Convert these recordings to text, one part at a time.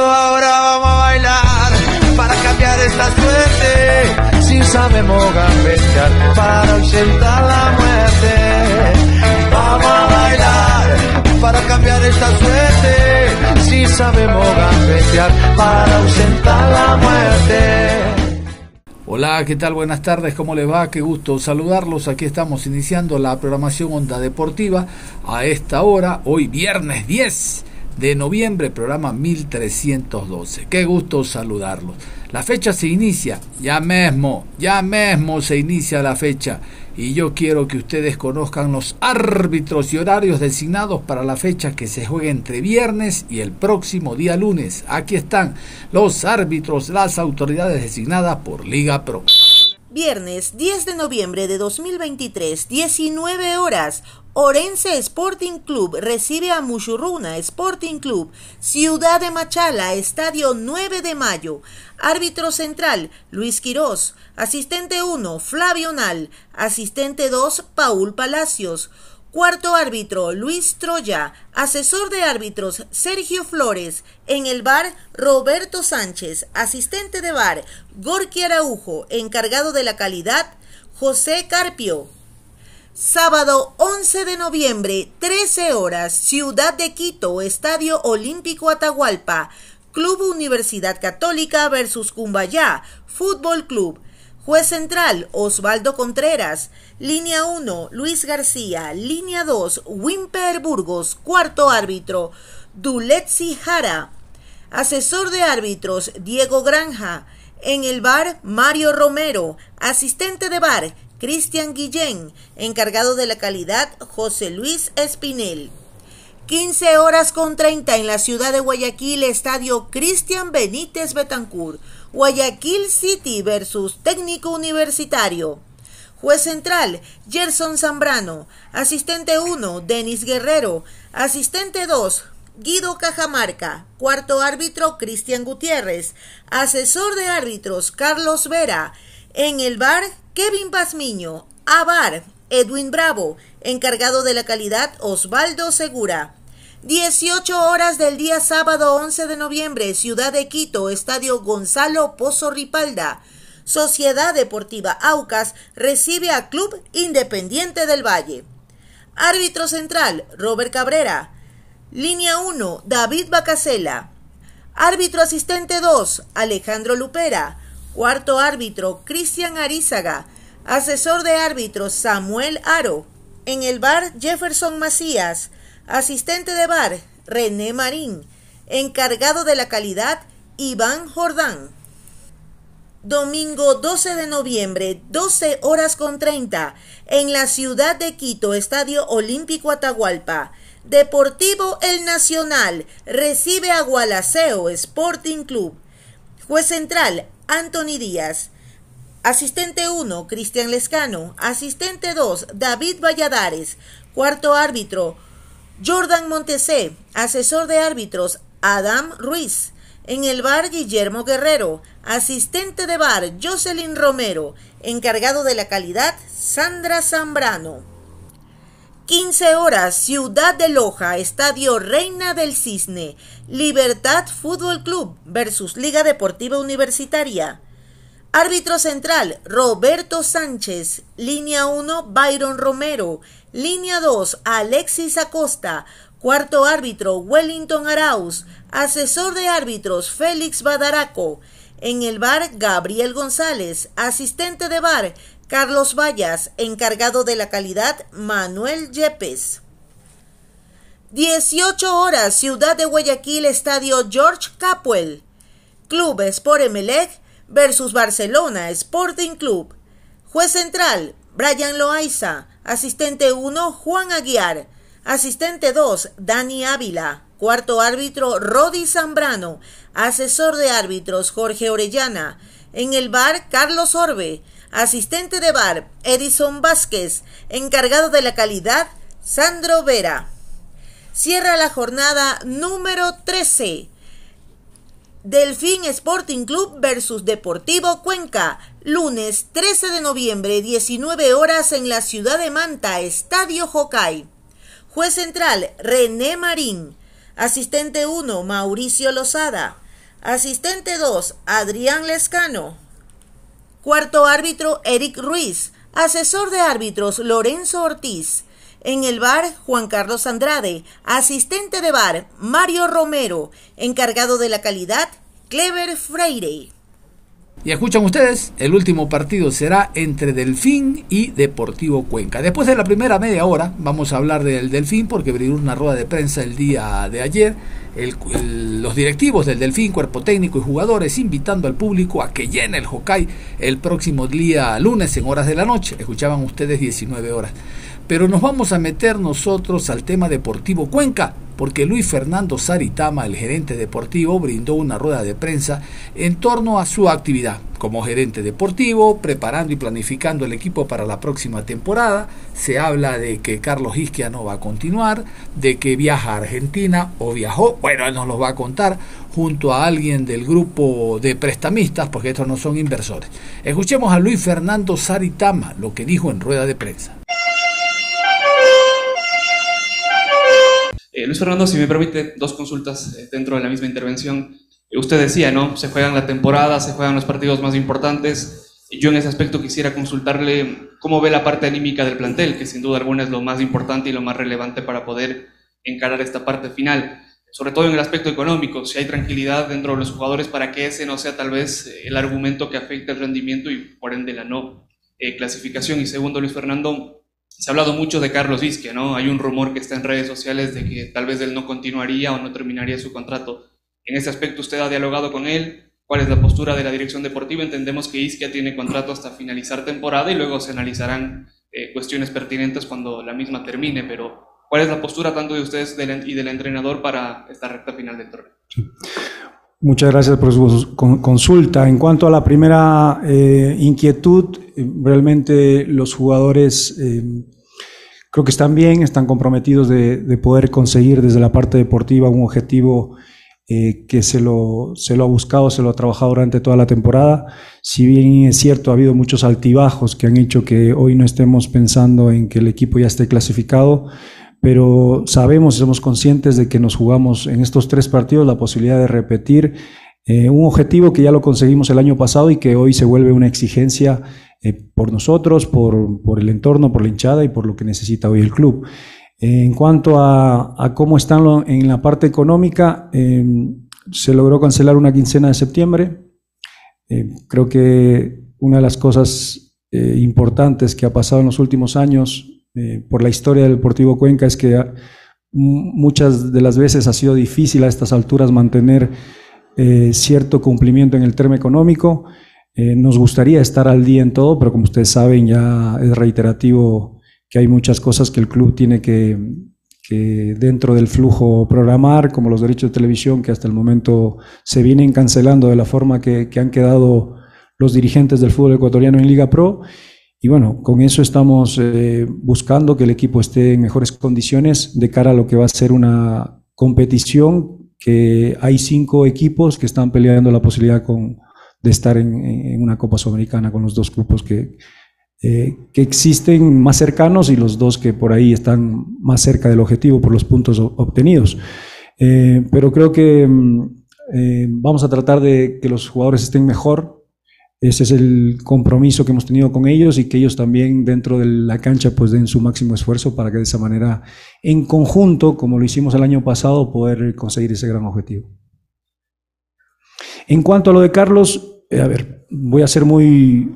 Ahora vamos a bailar para cambiar esta suerte. Si sabemos gambetear para ausentar la muerte. Vamos a bailar para cambiar esta suerte. Si sabemos gambetear para ausentar la muerte. Hola, ¿qué tal? Buenas tardes, ¿cómo les va? Qué gusto saludarlos. Aquí estamos iniciando la programación Onda Deportiva a esta hora, hoy viernes 10 de noviembre, programa 1312. Qué gusto saludarlos. La fecha se inicia, ya mismo, ya mismo se inicia la fecha. Y yo quiero que ustedes conozcan los árbitros y horarios designados para la fecha que se juega entre viernes y el próximo día lunes. Aquí están los árbitros, las autoridades designadas por Liga Pro. Viernes 10 de noviembre de 2023, 19 horas. Orense Sporting Club recibe a Mushuruna Sporting Club, Ciudad de Machala, Estadio 9 de Mayo. Árbitro central, Luis Quirós. Asistente 1, Flavio Nal. Asistente 2, Paul Palacios. Cuarto árbitro, Luis Troya. Asesor de árbitros, Sergio Flores. En el bar, Roberto Sánchez. Asistente de bar, Gorky Araujo. Encargado de la calidad, José Carpio. Sábado 11 de noviembre, 13 horas, Ciudad de Quito, Estadio Olímpico Atahualpa, Club Universidad Católica versus Cumbayá, Fútbol Club. Juez central, Osvaldo Contreras. Línea 1, Luis García. Línea 2, Wimper Burgos. Cuarto árbitro, Duletzi Jara. Asesor de árbitros, Diego Granja. En el bar, Mario Romero. Asistente de bar, Cristian Guillén, encargado de la calidad José Luis Espinel. 15 horas con 30 en la ciudad de Guayaquil, estadio Cristian Benítez Betancourt. Guayaquil City versus Técnico Universitario. Juez central, Gerson Zambrano. Asistente 1, Denis Guerrero. Asistente 2, Guido Cajamarca. Cuarto árbitro, Cristian Gutiérrez. Asesor de árbitros, Carlos Vera. En el bar, Kevin Pazmiño. A bar, Edwin Bravo. Encargado de la calidad, Osvaldo Segura. 18 horas del día sábado 11 de noviembre, Ciudad de Quito, Estadio Gonzalo Pozo Ripalda. Sociedad Deportiva Aucas recibe a Club Independiente del Valle. Árbitro central, Robert Cabrera. Línea 1, David Bacasela. Árbitro asistente 2, Alejandro Lupera. Cuarto árbitro, Cristian Arizaga. Asesor de árbitros, Samuel Aro. En el bar, Jefferson Macías. Asistente de bar, René Marín. Encargado de la calidad, Iván Jordán. Domingo 12 de noviembre, 12 horas con 30, en la ciudad de Quito, Estadio Olímpico Atahualpa. Deportivo El Nacional recibe a Gualaceo Sporting Club. Juez central, Anthony Díaz. Asistente 1, Cristian Lescano. Asistente 2, David Valladares. Cuarto árbitro, Jordan Montesé. Asesor de árbitros, Adam Ruiz. En el bar, Guillermo Guerrero. Asistente de bar, Jocelyn Romero. Encargado de la calidad, Sandra Zambrano. 15 horas, Ciudad de Loja, Estadio Reina del Cisne, Libertad Fútbol Club versus Liga Deportiva Universitaria. Árbitro central, Roberto Sánchez. Línea 1, Byron Romero. Línea 2, Alexis Acosta. Cuarto árbitro, Wellington Arauz. Asesor de árbitros, Félix Badaraco. En el bar, Gabriel González. Asistente de bar, Carlos Vallas, encargado de la calidad Manuel Yepes. 18 horas, Ciudad de Guayaquil, Estadio George Capwell. Club Sport Emelec versus Barcelona Sporting Club. Juez central, Brian Loaiza. Asistente 1, Juan Aguiar. Asistente 2, Dani Ávila. Cuarto árbitro, Rodi Zambrano. Asesor de árbitros, Jorge Orellana. En el bar, Carlos Orbe. Asistente de bar, Edison Vázquez. Encargado de la calidad, Sandro Vera. Cierra la jornada número 13. Delfín Sporting Club versus Deportivo Cuenca, lunes 13 de noviembre, 19 horas en la ciudad de Manta, Estadio Jocay. Juez central, René Marín. Asistente 1, Mauricio Lozada. Asistente 2, Adrián Lescano. Cuarto árbitro, Eric Ruiz. Asesor de árbitros, Lorenzo Ortiz. En el bar, Juan Carlos Andrade. Asistente de bar, Mario Romero. Encargado de la calidad, Clever Freire. Y escuchan ustedes, el último partido será entre Delfín y Deportivo Cuenca. Después de la primera media hora vamos a hablar del Delfín porque brindó una rueda de prensa el día de ayer. los directivos del Delfín, cuerpo técnico y jugadores invitando al público a que llene el Hokkaido el próximo día lunes en horas de la noche. Escuchaban ustedes 19 horas. Pero nos vamos a meter nosotros al tema Deportivo Cuenca, porque Luis Fernando Saritama, el gerente deportivo, brindó una rueda de prensa en torno a su actividad como gerente deportivo, preparando y planificando el equipo para la próxima temporada. Se habla de que Carlos Isquia no va a continuar, de que viaja a Argentina o viajó, bueno, él nos lo va a contar, junto a alguien del grupo de prestamistas, porque estos no son inversores. Escuchemos a Luis Fernando Saritama, lo que dijo en rueda de prensa. Eh, Luis Fernando, si me permite, dos consultas eh, dentro de la misma intervención. Eh, usted decía, ¿no? Se juegan la temporada, se juegan los partidos más importantes. Yo en ese aspecto quisiera consultarle cómo ve la parte anímica del plantel, que sin duda alguna es lo más importante y lo más relevante para poder encarar esta parte final. Sobre todo en el aspecto económico, si hay tranquilidad dentro de los jugadores para que ese no sea tal vez el argumento que afecte el rendimiento y por ende la no clasificación. Y segundo, Luis Fernando, se ha hablado mucho de Carlos Vizquia, ¿no? Hay un rumor que está en redes sociales de que tal vez él no continuaría o no terminaría su contrato. En ese aspecto, ¿usted ha dialogado con él? ¿Cuál es la postura de la dirección deportiva? Entendemos que Isquia tiene contrato hasta finalizar temporada y luego se analizarán eh, cuestiones pertinentes cuando la misma termine, pero ¿cuál es la postura tanto de ustedes y del entrenador para esta recta final del torneo? Muchas gracias por su consulta. En cuanto a la primera eh, inquietud, eh, realmente los jugadores eh, creo que están bien, están comprometidos de, poder conseguir desde la parte deportiva un objetivo que se lo, se lo ha buscado, se lo ha trabajado durante toda la temporada. Si bien es cierto, ha habido muchos altibajos que han hecho que hoy no estemos pensando en que el equipo ya esté clasificado, pero sabemos y somos conscientes de que nos jugamos en estos tres partidos la posibilidad de repetir eh, un objetivo que ya lo conseguimos el año pasado y que hoy se vuelve una exigencia eh, por nosotros, por, por, el entorno, por la hinchada y por lo que necesita hoy el club. en cuanto a, cómo están en la parte económica, em, se logró cancelar una quincena de septiembre. Eh, creo que una de las cosas importantes que ha pasado en los últimos años eh, por la historia del Deportivo Cuenca es que muchas de las veces ha sido difícil a estas alturas mantener eh, cierto cumplimiento en el termo económico. Eh, nos gustaría estar al día en todo, pero como ustedes saben ya es reiterativo que hay muchas cosas que el club tiene que, dentro del flujo programar, como los derechos de televisión que hasta el momento se vienen cancelando de la forma que, que han quedado los dirigentes del fútbol ecuatoriano en Liga Pro y bueno, con eso estamos eh, buscando que el equipo esté en mejores condiciones de cara a lo que va a ser una competición que hay cinco equipos que están peleando la posibilidad de estar en, una Copa Sudamericana con los dos grupos que, eh, que existen más cercanos y los dos que por ahí están más cerca del objetivo por los puntos obtenidos. Eh, pero creo que mm, vamos a tratar de que los jugadores estén mejor, ese es el compromiso que hemos tenido con ellos y que ellos también dentro de la cancha pues den su máximo esfuerzo para que de esa manera, en conjunto, como lo hicimos el año pasado, poder conseguir ese gran objetivo. En cuanto a lo de Carlos, eh, a ver, voy a ser muy,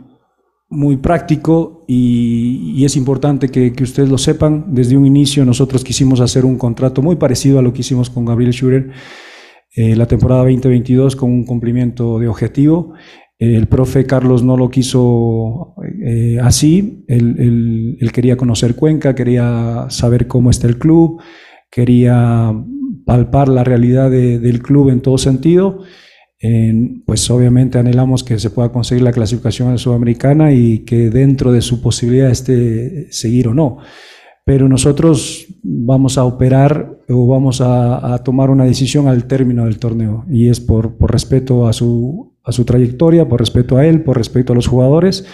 muy práctico y, es importante que, ustedes lo sepan. Desde un inicio nosotros quisimos hacer un contrato muy parecido a lo que hicimos con Gabriel Schurer eh, la temporada 2022 con un cumplimiento de objetivo. El profe Carlos no lo quiso eh, así, él, quería conocer Cuenca, quería saber cómo está el club, quería palpar la realidad del club en todo sentido pues obviamente anhelamos que se pueda conseguir la clasificación a Sudamericana y que dentro de su posibilidad esté seguir o no. Pero nosotros vamos a operar o vamos a, tomar una decisión al término del torneo y es por respeto a su, a su trayectoria, por respeto a él, por respeto a los jugadores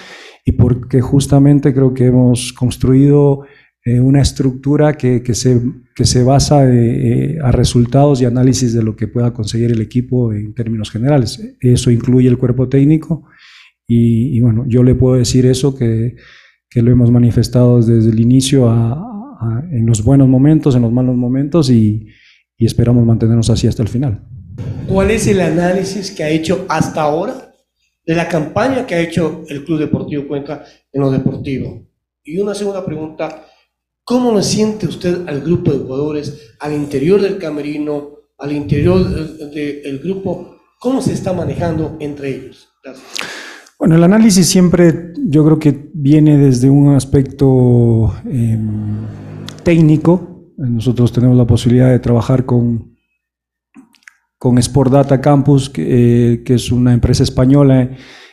y porque justamente creo que hemos construido eh, una estructura que, que, se, que se basa eh, eh, a resultados y análisis de lo que pueda conseguir el equipo en términos generales. Eso incluye el cuerpo técnico y, bueno, yo le puedo decir eso que, que lo hemos manifestado desde el inicio en los buenos momentos, en los malos momentos y, y esperamos mantenernos así hasta el final. ¿Cuál es el análisis que ha hecho hasta ahora de la campaña que ha hecho el Club Deportivo Cuenca en lo deportivo? Y una segunda pregunta, ¿Cómo lo siente usted al grupo de jugadores, al interior del camerino, al interior del grupo? ¿Cómo se está manejando entre ellos? Gracias. Bueno, el análisis siempre yo creo que viene desde un aspecto em, técnico. Nosotros tenemos la posibilidad de trabajar con, con Sport Data Campus, que, eh, que es una empresa española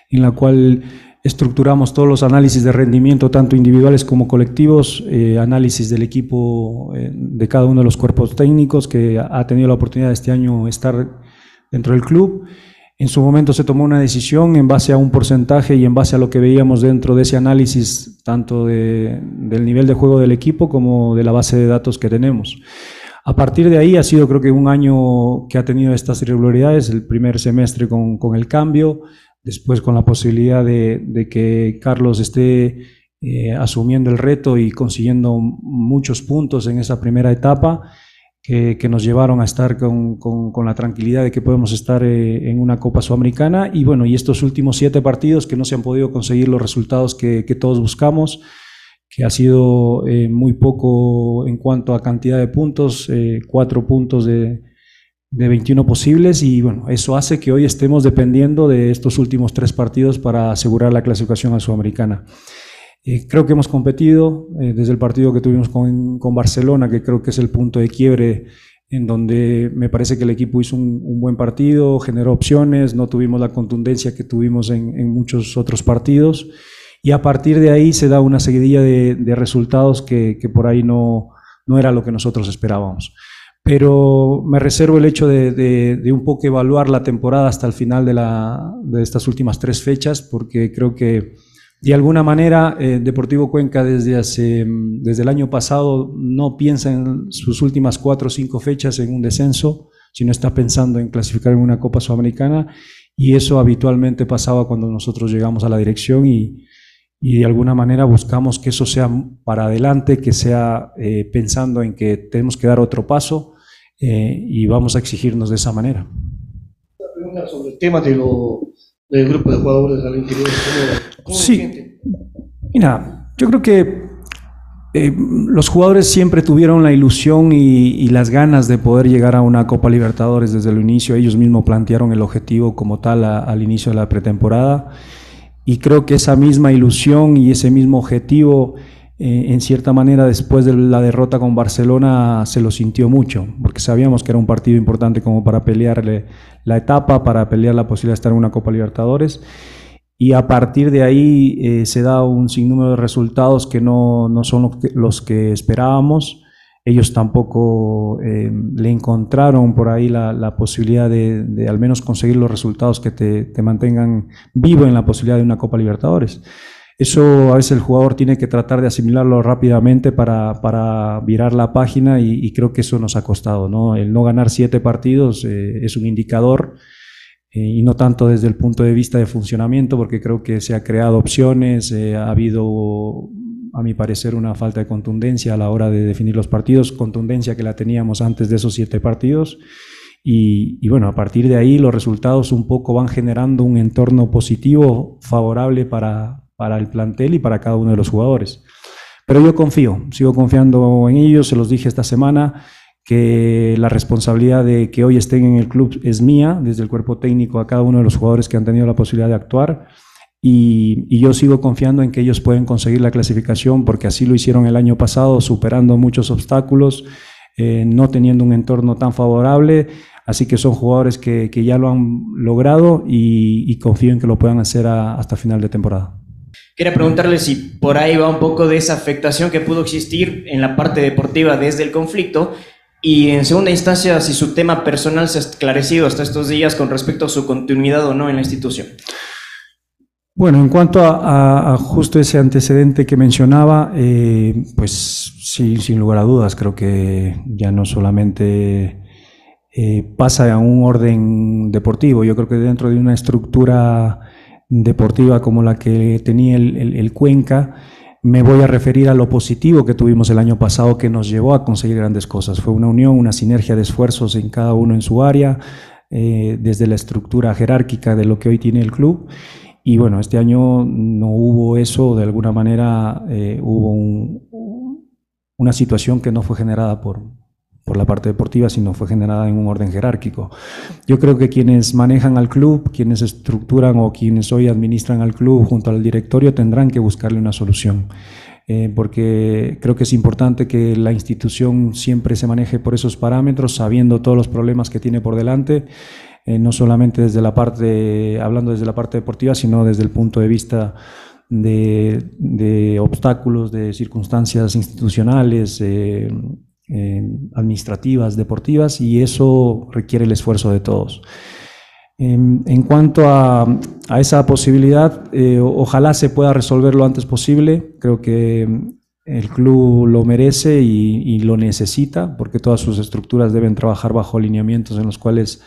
en la cual estructuramos todos los análisis de rendimiento, tanto individuales como colectivos, eh, análisis del equipo eh, de cada uno de los cuerpos técnicos que ha tenido la oportunidad este año estar dentro del club. En su momento se tomó una decisión en base a un porcentaje y en base a lo que veíamos dentro de ese análisis, tanto del nivel de juego del equipo como de la base de datos que tenemos. A partir de ahí ha sido creo que un año que ha tenido estas irregularidades, el primer semestre con, con el cambio, después con la posibilidad de, que Carlos esté eh, asumiendo el reto y consiguiendo muchos puntos en esa primera etapa que, nos llevaron a estar con, la tranquilidad de que podemos estar eh, en una Copa Sudamericana. Y bueno, y estos últimos siete partidos que no se han podido conseguir los resultados que, todos buscamos, que ha sido eh, muy poco en cuanto a cantidad de puntos, cuatro puntos de, de 21 posibles y bueno, eso hace que hoy estemos dependiendo de estos últimos tres partidos para asegurar la clasificación a Sudamericana. Eh, creo que hemos competido eh, desde el partido que tuvimos con, con, Barcelona, que creo que es el punto de quiebre en donde me parece que el equipo hizo un, buen partido, generó opciones, no tuvimos la contundencia que tuvimos en, muchos otros partidos y a partir de ahí se da una seguidilla de, resultados que, que, por ahí no, no era lo que nosotros esperábamos. Pero me reservo el hecho de, un poco evaluar la temporada hasta el final de, estas últimas tres fechas, porque creo que de alguna manera eh, Deportivo Cuenca desde, hace, desde el año pasado no piensa en sus últimas cuatro o cinco fechas en un descenso, sino está pensando en clasificar en una Copa Sudamericana, y eso habitualmente pasaba cuando nosotros llegamos a la dirección y, de alguna manera buscamos que eso sea para adelante, que sea eh, pensando en que tenemos que dar otro paso eh, y vamos a exigirnos de esa manera. Una pregunta sobre el tema de del grupo de jugadores al interior. sí, mira, yo creo que eh, los jugadores siempre tuvieron la ilusión y, las ganas de poder llegar a una Copa Libertadores desde el inicio. Ellos mismos plantearon el objetivo como tal al inicio de la pretemporada. Y creo que esa misma ilusión y ese mismo objetivo eh, en cierta manera después de la derrota con Barcelona se lo sintió mucho, porque sabíamos que era un partido importante como para pelearle la etapa, para pelear la posibilidad de estar en una Copa Libertadores. Y a partir de ahí eh, se da un sinnúmero de resultados que no, no son los que, esperábamos. Ellos tampoco eh, le encontraron por ahí la, posibilidad de, al menos conseguir los resultados que te, te mantengan vivo en la posibilidad de una Copa Libertadores. Eso a veces el jugador tiene que tratar de asimilarlo rápidamente para, virar la página y, creo que eso nos ha costado. ¿no? El no ganar siete partidos eh, es un indicador eh, y no tanto desde el punto de vista de funcionamiento, porque creo que se ha creado opciones, ha habido, a mi parecer, una falta de contundencia a la hora de definir los partidos, contundencia que la teníamos antes de esos siete partidos. Y, bueno, a partir de ahí los resultados un poco van generando un entorno positivo, favorable para, para el plantel y para cada uno de los jugadores. Pero yo confío, sigo confiando en ellos, se los dije esta semana que la responsabilidad de que hoy estén en el club es mía, desde el cuerpo técnico a cada uno de los jugadores que han tenido la posibilidad de actuar. Y, yo sigo confiando en que ellos pueden conseguir la clasificación porque así lo hicieron el año pasado, superando muchos obstáculos, eh, no teniendo un entorno tan favorable. Así que son jugadores que, ya lo han logrado y, confío en que lo puedan hacer hasta final de temporada. Quería preguntarle si por ahí va un poco de esa afectación que pudo existir en la parte deportiva desde el conflicto y en segunda instancia si su tema personal se ha esclarecido hasta estos días con respecto a su continuidad o no en la institución. Bueno, en cuanto a, justo ese antecedente que mencionaba, eh, pues sí, sin lugar a dudas, creo que ya no solamente eh, pasa a un orden deportivo, yo creo que dentro de una estructura deportiva como la que tenía el, Cuenca, me voy a referir a lo positivo que tuvimos el año pasado que nos llevó a conseguir grandes cosas. Fue una unión, una sinergia de esfuerzos en cada uno en su área, eh, desde la estructura jerárquica de lo que hoy tiene el club. Y bueno, este año no hubo eso, de alguna manera eh, hubo una situación que no fue generada por, por la parte deportiva, sino fue generada en un orden jerárquico. Yo creo que quienes manejan al club, quienes estructuran o quienes hoy administran al club junto al directorio tendrán que buscarle una solución. Eh, porque creo que es importante que la institución siempre se maneje por esos parámetros, sabiendo todos los problemas que tiene por delante, eh, no solamente desde la parte, hablando desde la parte deportiva, sino desde el punto de vista de, obstáculos, de circunstancias institucionales, eh, administrativas, deportivas, y eso requiere el esfuerzo de todos. En, cuanto a, esa posibilidad, eh, ojalá se pueda resolver lo antes posible. Creo que el club lo merece y, lo necesita, porque todas sus estructuras deben trabajar bajo lineamientos en los cuales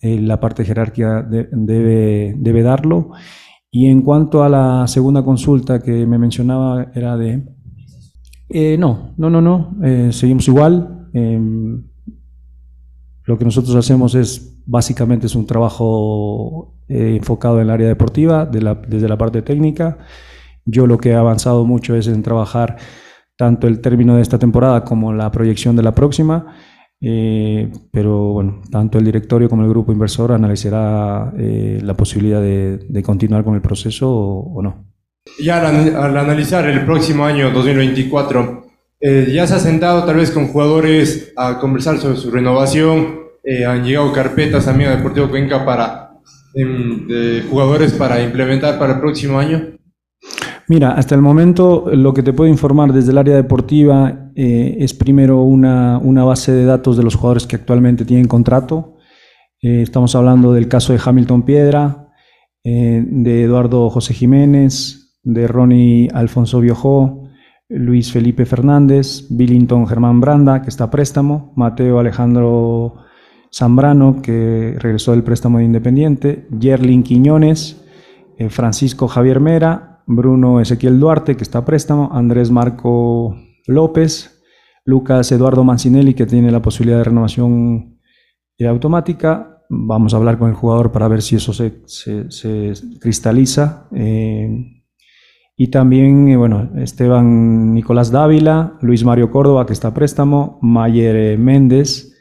eh, la parte jerárquica debe, debe darlo. Y en cuanto a la segunda consulta que me mencionaba, era de eh, no, no, no, no. Eh, seguimos igual. Em, lo que nosotros hacemos es básicamente es un trabajo eh, enfocado en el área deportiva, desde la parte técnica. Yo lo que he avanzado mucho es en trabajar tanto el término de esta temporada como la proyección de la próxima. Pero bueno, tanto el directorio como el grupo inversor analizará la posibilidad de, continuar con el proceso o no. Ya al, analizar el próximo año 2024, eh, ya se ha sentado tal vez con jugadores a conversar sobre su renovación, eh, han llegado carpetas también a Deportivo Cuenca para em, de jugadores para implementar para el próximo año. Mira, hasta el momento lo que te puedo informar desde el área deportiva eh, es primero una, una, base de datos de los jugadores que actualmente tienen contrato. estamos hablando del caso de Hamilton Piedra, de Eduardo José Jiménez, de Ronnie Alfonso Biojó, Luis Felipe Fernández, Billington Germán Branda, que está a préstamo, Mateo Alejandro Zambrano, que regresó del préstamo de Independiente, Yerlin Quiñones, eh, Francisco Javier Mera, Bruno Ezequiel Duarte, que está a préstamo, Andrés Marco López, Lucas Eduardo Mancinelli, que tiene la posibilidad de renovación eh, automática. Vamos a hablar con el jugador para ver si eso se, cristaliza. Eh, y también, eh, bueno, Esteban Nicolás Dávila, Luis Mario Córdoba, que está a préstamo, Mayer Méndez,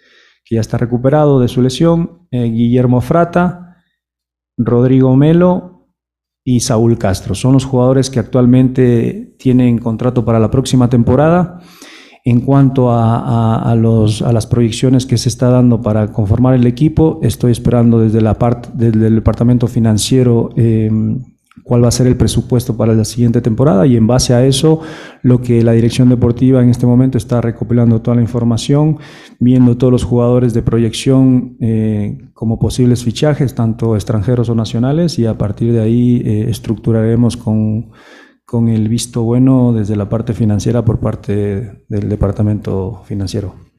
que ya está recuperado de su lesión, Guillermo Frata, Rodrigo Melo y Saúl Castro. Son los jugadores que actualmente tienen contrato para la próxima temporada. En cuanto a, los, a las proyecciones que se está dando para conformar el equipo, estoy esperando desde la parte del departamento financiero cuál va a ser el presupuesto para la siguiente temporada y en base a eso lo que la dirección deportiva en este momento está recopilando toda la información, viendo todos los jugadores de proyección eh, como posibles fichajes, tanto extranjeros o nacionales, y a partir de ahí eh, estructuraremos con, con el visto bueno desde la parte financiera por parte del departamento financiero.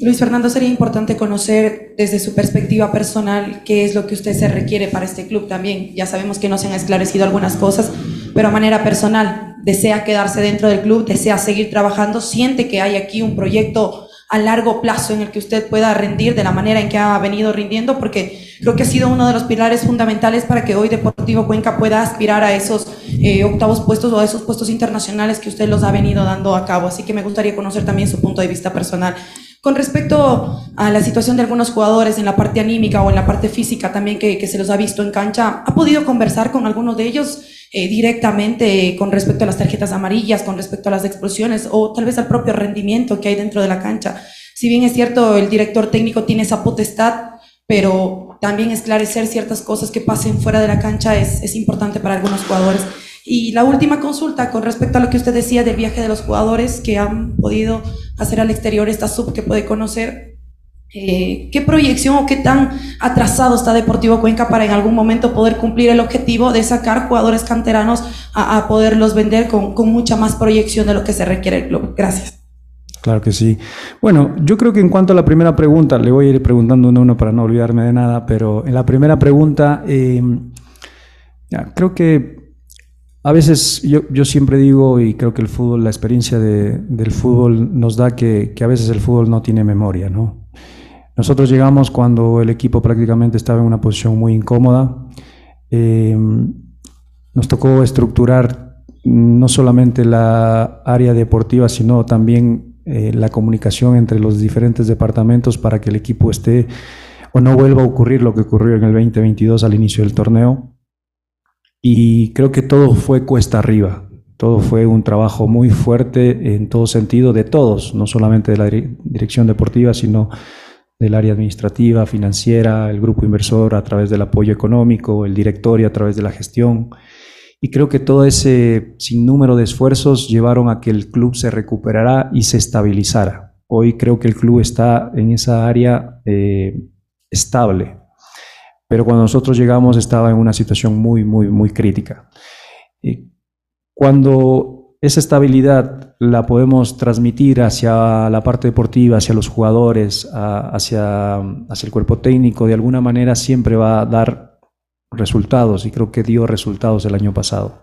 Luis Fernando, sería importante conocer desde su perspectiva personal qué es lo que usted se requiere para este club también. Ya sabemos que no se han esclarecido algunas cosas, pero a manera personal, desea quedarse dentro del club, desea seguir trabajando, siente que hay aquí un proyecto a largo plazo en el que usted pueda rendir de la manera en que ha venido rindiendo, porque creo que ha sido uno de los pilares fundamentales para que hoy Deportivo Cuenca pueda aspirar a esos eh, octavos puestos o a esos puestos internacionales que usted los ha venido dando a cabo. Así que me gustaría conocer también su punto de vista personal. Con respecto a la situación de algunos jugadores en la parte anímica o en la parte física también que, que se los ha visto en cancha, ¿ha podido conversar con alguno de ellos eh, directamente con respecto a las tarjetas amarillas, con respecto a las explosiones o tal vez al propio rendimiento que hay dentro de la cancha? Si bien es cierto, el director técnico tiene esa potestad, pero también esclarecer ciertas cosas que pasen fuera de la cancha es, es importante para algunos jugadores. Y la última consulta con respecto a lo que usted decía del viaje de los jugadores que han podido hacer al exterior esta sub que puede conocer. Eh, ¿Qué proyección o qué tan atrasado está Deportivo Cuenca para en algún momento poder cumplir el objetivo de sacar jugadores canteranos a, poderlos vender con, con mucha más proyección de lo que se requiere el club? Gracias. Claro que sí. Bueno, yo creo que en cuanto a la primera pregunta, le voy a ir preguntando uno a uno para no olvidarme de nada, pero en la primera pregunta, eh, creo que a veces yo, yo, siempre digo, y creo que el fútbol, la experiencia de, del fútbol nos da que, que, a veces el fútbol no tiene memoria, ¿no? Nosotros llegamos cuando el equipo prácticamente estaba en una posición muy incómoda. Eh, nos tocó estructurar no solamente la área deportiva, sino también eh, la comunicación entre los diferentes departamentos para que el equipo esté o no vuelva a ocurrir lo que ocurrió en el 2022 al inicio del torneo y creo que todo fue cuesta arriba. Todo fue un trabajo muy fuerte en todo sentido de todos, no solamente de la dirección deportiva, sino del área administrativa, financiera, el grupo inversor a través del apoyo económico, el directorio a través de la gestión. Y creo que todo ese sinnúmero de esfuerzos llevaron a que el club se recuperara y se estabilizara. Hoy creo que el club está en esa área eh, estable, pero cuando nosotros llegamos estaba en una situación muy, muy, muy crítica. Y cuando esa estabilidad la podemos transmitir hacia la parte deportiva, hacia los jugadores, a, hacia, hacia el cuerpo técnico, de alguna manera siempre va a dar resultados y creo que dio resultados el año pasado.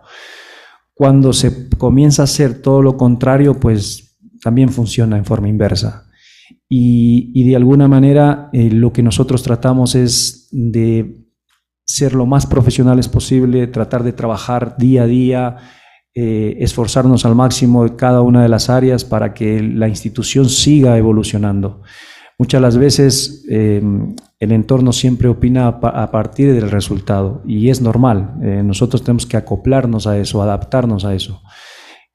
Cuando se comienza a hacer todo lo contrario, pues también funciona en forma inversa. Y, y de alguna manera eh, lo que nosotros tratamos es de ser lo más profesionales posible, tratar de trabajar día a día, eh, esforzarnos al máximo en cada una de las áreas para que la institución siga evolucionando. Muchas las veces eh, el entorno siempre opina a, a, partir del resultado y es normal. Eh, nosotros tenemos que acoplarnos a eso, adaptarnos a eso.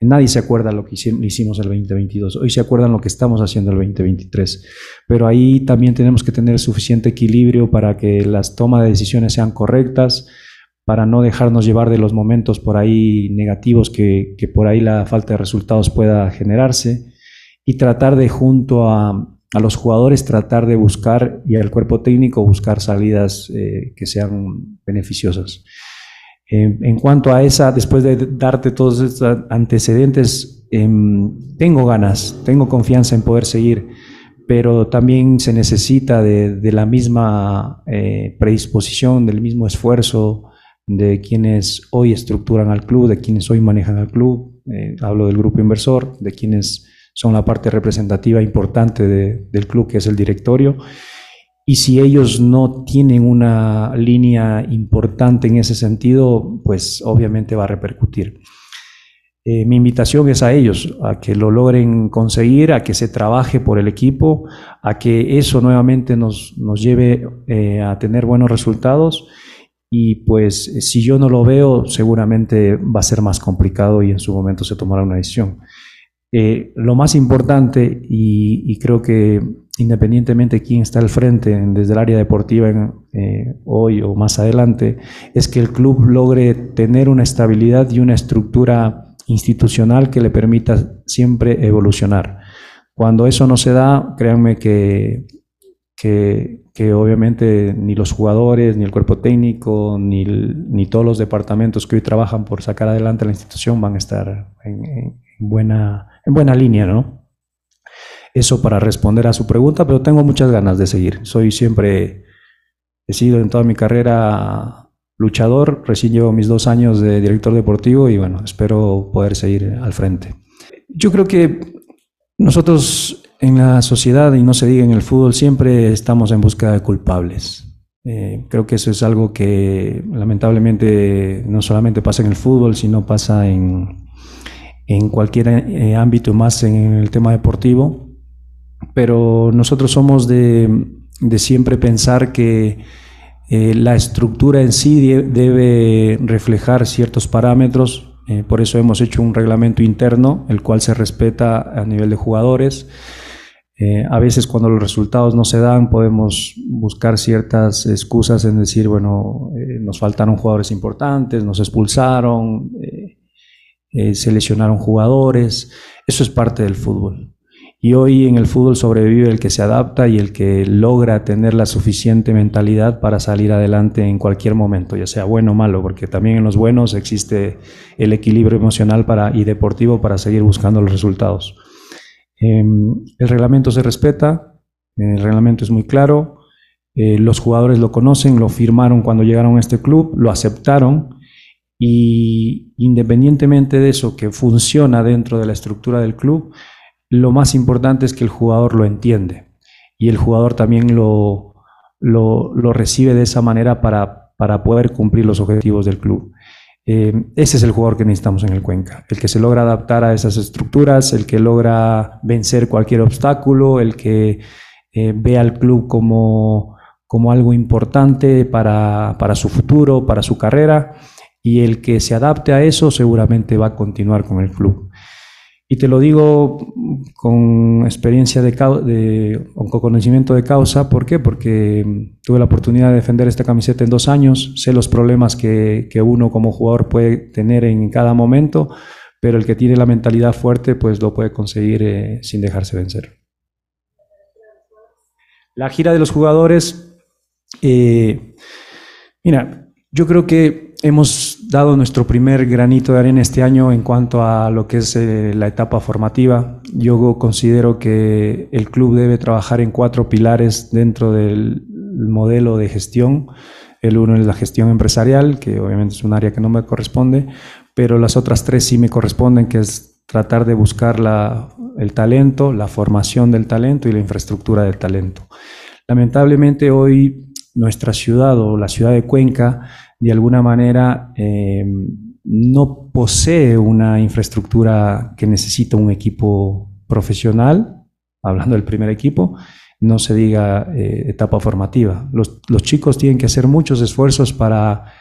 Nadie se acuerda lo que hicimos el 2022. Hoy se acuerdan lo que estamos haciendo el 2023. Pero ahí también tenemos que tener suficiente equilibrio para que las tomas de decisiones sean correctas, para no dejarnos llevar de los momentos por ahí negativos que, que por ahí la falta de resultados pueda generarse y tratar de junto a, a los jugadores tratar de buscar y al cuerpo técnico buscar salidas eh, que sean beneficiosas. Eh, en cuanto a esa, después de darte todos estos antecedentes, eh, tengo ganas, tengo confianza en poder seguir, pero también se necesita de, la misma eh, predisposición, del mismo esfuerzo de quienes hoy estructuran al club, de quienes hoy manejan al club. Eh, hablo del grupo inversor, de quienes son la parte representativa importante de, del club, que es el directorio y si ellos no tienen una línea importante en ese sentido, pues obviamente va a repercutir. Eh, mi invitación es a ellos, a que lo logren conseguir, a que se trabaje por el equipo, a que eso nuevamente nos, nos lleve eh, a tener buenos resultados. Y pues si yo no lo veo, seguramente va a ser más complicado y en su momento se tomará una decisión. Eh, lo más importante, y, creo que independientemente de quién está al frente desde el área deportiva eh, hoy o más adelante, es que el club logre tener una estabilidad y una estructura institucional que le permita siempre evolucionar. Cuando eso no se da, créanme que, que, que obviamente ni los jugadores, ni el cuerpo técnico, ni, ni, todos los departamentos que hoy trabajan por sacar adelante la institución van a estar en, en buena en buena línea, ¿no? Eso para responder a su pregunta, pero tengo muchas ganas de seguir. Soy siempre, he sido en toda mi carrera luchador, recién llevo mis dos años de director deportivo y bueno, espero poder seguir al frente. Yo creo que nosotros en la sociedad, y no se diga en el fútbol, siempre estamos en búsqueda de culpables. Eh, creo que eso es algo que lamentablemente no solamente pasa en el fútbol, sino pasa en, en cualquier eh, ámbito más en el tema deportivo. Pero nosotros somos de, de siempre pensar que eh, la estructura en sí debe reflejar ciertos parámetros. por eso hemos hecho un reglamento interno, el cual se respeta a nivel de jugadores. Eh, a veces cuando los resultados no se dan podemos buscar ciertas excusas en decir, bueno, eh, nos faltaron jugadores importantes, nos expulsaron, eh, se lesionaron jugadores. Eso es parte del fútbol. Y hoy en el fútbol sobrevive el que se adapta y el que logra tener la suficiente mentalidad para salir adelante en cualquier momento, ya sea bueno o malo, porque también en los buenos existe el equilibrio emocional para, y deportivo para seguir buscando los resultados. Em, el reglamento se respeta, el reglamento es muy claro, eh, los jugadores lo conocen, lo firmaron cuando llegaron a este club, lo aceptaron y independientemente de eso que funciona dentro de la estructura del club, lo más importante es que el jugador lo entiende y el jugador también lo, lo, lo recibe de esa manera para, para poder cumplir los objetivos del club. Eh, ese es el jugador que necesitamos en el Cuenca, el que se logra adaptar a esas estructuras, el que logra vencer cualquier obstáculo, el que eh, ve al club como, como algo importante para, para su futuro, para su carrera, y el que se adapte a eso seguramente va a continuar con el club. Y te lo digo con experiencia de, de, con conocimiento de causa. ¿Por qué? Porque mm, tuve la oportunidad de defender esta camiseta en dos años. Sé los problemas que, que uno como jugador puede tener en cada momento, pero el que tiene la mentalidad fuerte, pues lo puede conseguir eh, sin dejarse vencer. La gira de los jugadores, eh, mira, yo creo que hemos dado nuestro primer granito de arena este año en cuanto a lo que es eh, la etapa formativa. Yo considero que el club debe trabajar en cuatro pilares dentro del modelo de gestión. El uno es la gestión empresarial, que obviamente es un área que no me corresponde, pero las otras tres sí me corresponden, que es tratar de buscar la, el talento, la formación del talento y la infraestructura del talento. Lamentablemente hoy nuestra ciudad o la ciudad de Cuenca de alguna manera eh, no posee una infraestructura que necesita un equipo profesional, hablando del primer equipo, no se diga eh, etapa formativa. Los, chicos tienen que hacer muchos esfuerzos para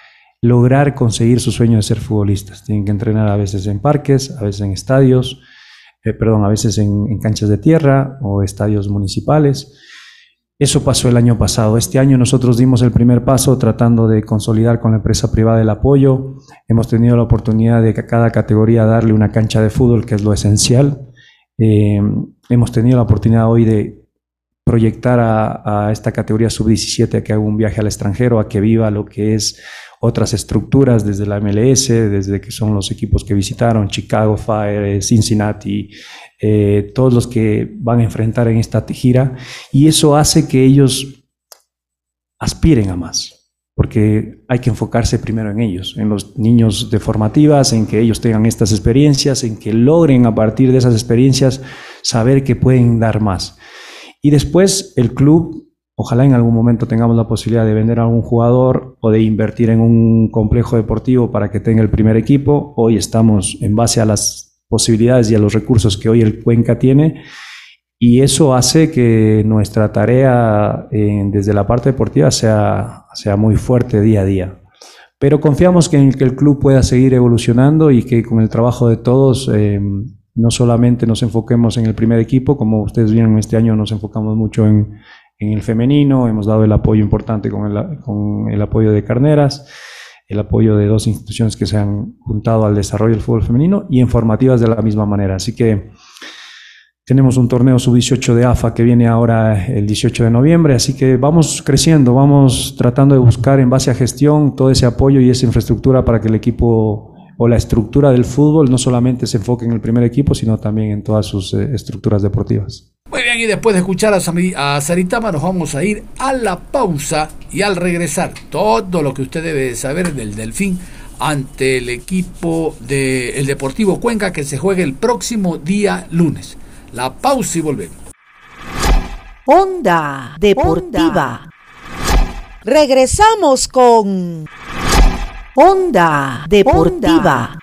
lograr conseguir su sueño de ser futbolistas. Tienen que entrenar a veces en parques, a veces en estadios, eh, perdón, a veces en canchas de tierra o estadios municipales. Eso pasó el año pasado. Este año nosotros dimos el primer paso tratando de consolidar con la empresa privada el apoyo. Hemos tenido la oportunidad de que a cada categoría darle una cancha de fútbol, que es lo esencial. Eh, hemos tenido la oportunidad hoy de proyectar a, esta categoría sub-17 a que haga un viaje al extranjero, a que viva lo que es otras estructuras desde la MLS, desde que son los equipos que visitaron, Chicago Fire, Cincinnati, eh, todos los que van a enfrentar en esta gira, y eso hace que ellos aspiren a más, porque hay que enfocarse primero en ellos, en los niños de formativas, en que ellos tengan estas experiencias, en que logren a partir de esas experiencias saber que pueden dar más. Y después el club Ojalá en algún momento tengamos la posibilidad de vender a algún jugador o de invertir en un complejo deportivo para que tenga el primer equipo. Hoy estamos en base a las posibilidades y a los recursos que hoy el Cuenca tiene y eso hace que nuestra tarea eh, desde la parte deportiva sea, sea muy fuerte día a día. Pero confiamos que en que el club pueda seguir evolucionando y que con el trabajo de todos eh, no solamente nos enfoquemos en el primer equipo, como ustedes vieron este año nos enfocamos mucho en, en el femenino, hemos dado el apoyo importante con el, con el apoyo de Carneras, el apoyo de dos instituciones que se han juntado al desarrollo del fútbol femenino y en formativas de la misma manera. Así que tenemos un torneo sub-18 de AFA que viene ahora el 18 de noviembre, así que vamos creciendo, vamos tratando de buscar en base a gestión todo ese apoyo y esa infraestructura para que el equipo o la estructura del fútbol no solamente se enfoque en el primer equipo, sino también en todas sus eh, estructuras deportivas. Muy bien, y después de escuchar a, Saritama nos vamos a ir a la pausa y al regresar todo lo que usted debe saber del Delfín ante el equipo del Deportivo Cuenca que se juegue el próximo día lunes. La pausa y volvemos. Onda Deportiva. Regresamos con Onda Deportiva.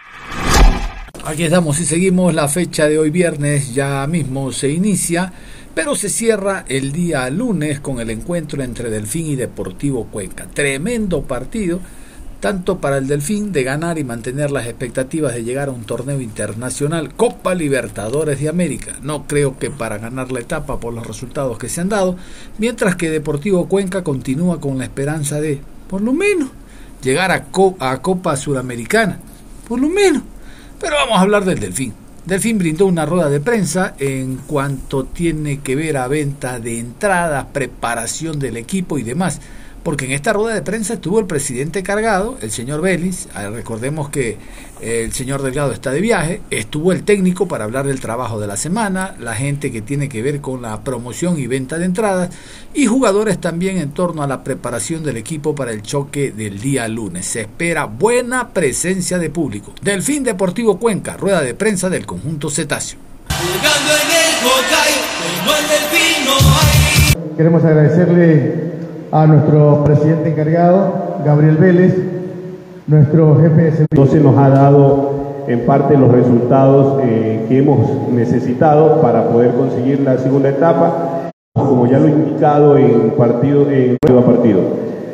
Aquí estamos y seguimos. La fecha de hoy viernes ya mismo se inicia, pero se cierra el día lunes con el encuentro entre Delfín y Deportivo Cuenca. Tremendo partido, tanto para el Delfín de ganar y mantener las expectativas de llegar a un torneo internacional, Copa Libertadores de América. No creo que para ganar la etapa por los resultados que se han dado, mientras que Deportivo Cuenca continúa con la esperanza de, por lo menos, llegar a, a Copa Sudamericana. Por lo menos pero vamos a hablar del Delfín. Delfín brindó una rueda de prensa en cuanto tiene que ver a venta de entradas, preparación del equipo y demás porque en esta rueda de prensa estuvo el presidente cargado, el señor Vélez, ah, recordemos que el señor Delgado está de viaje, estuvo el técnico para hablar del trabajo de la semana, la gente que tiene que ver con la promoción y venta de entradas, y jugadores también en torno a la preparación del equipo para el choque del día lunes. Se espera buena presencia de público. Delfín Deportivo Cuenca, rueda de prensa del conjunto cetáceo. Queremos agradecerle a nuestro presidente encargado, Gabriel Vélez, nuestro jefe de seguridad. se nos ha dado en parte los resultados eh, que hemos necesitado para poder conseguir la segunda etapa, como ya lo he indicado en partido, en partido a partido.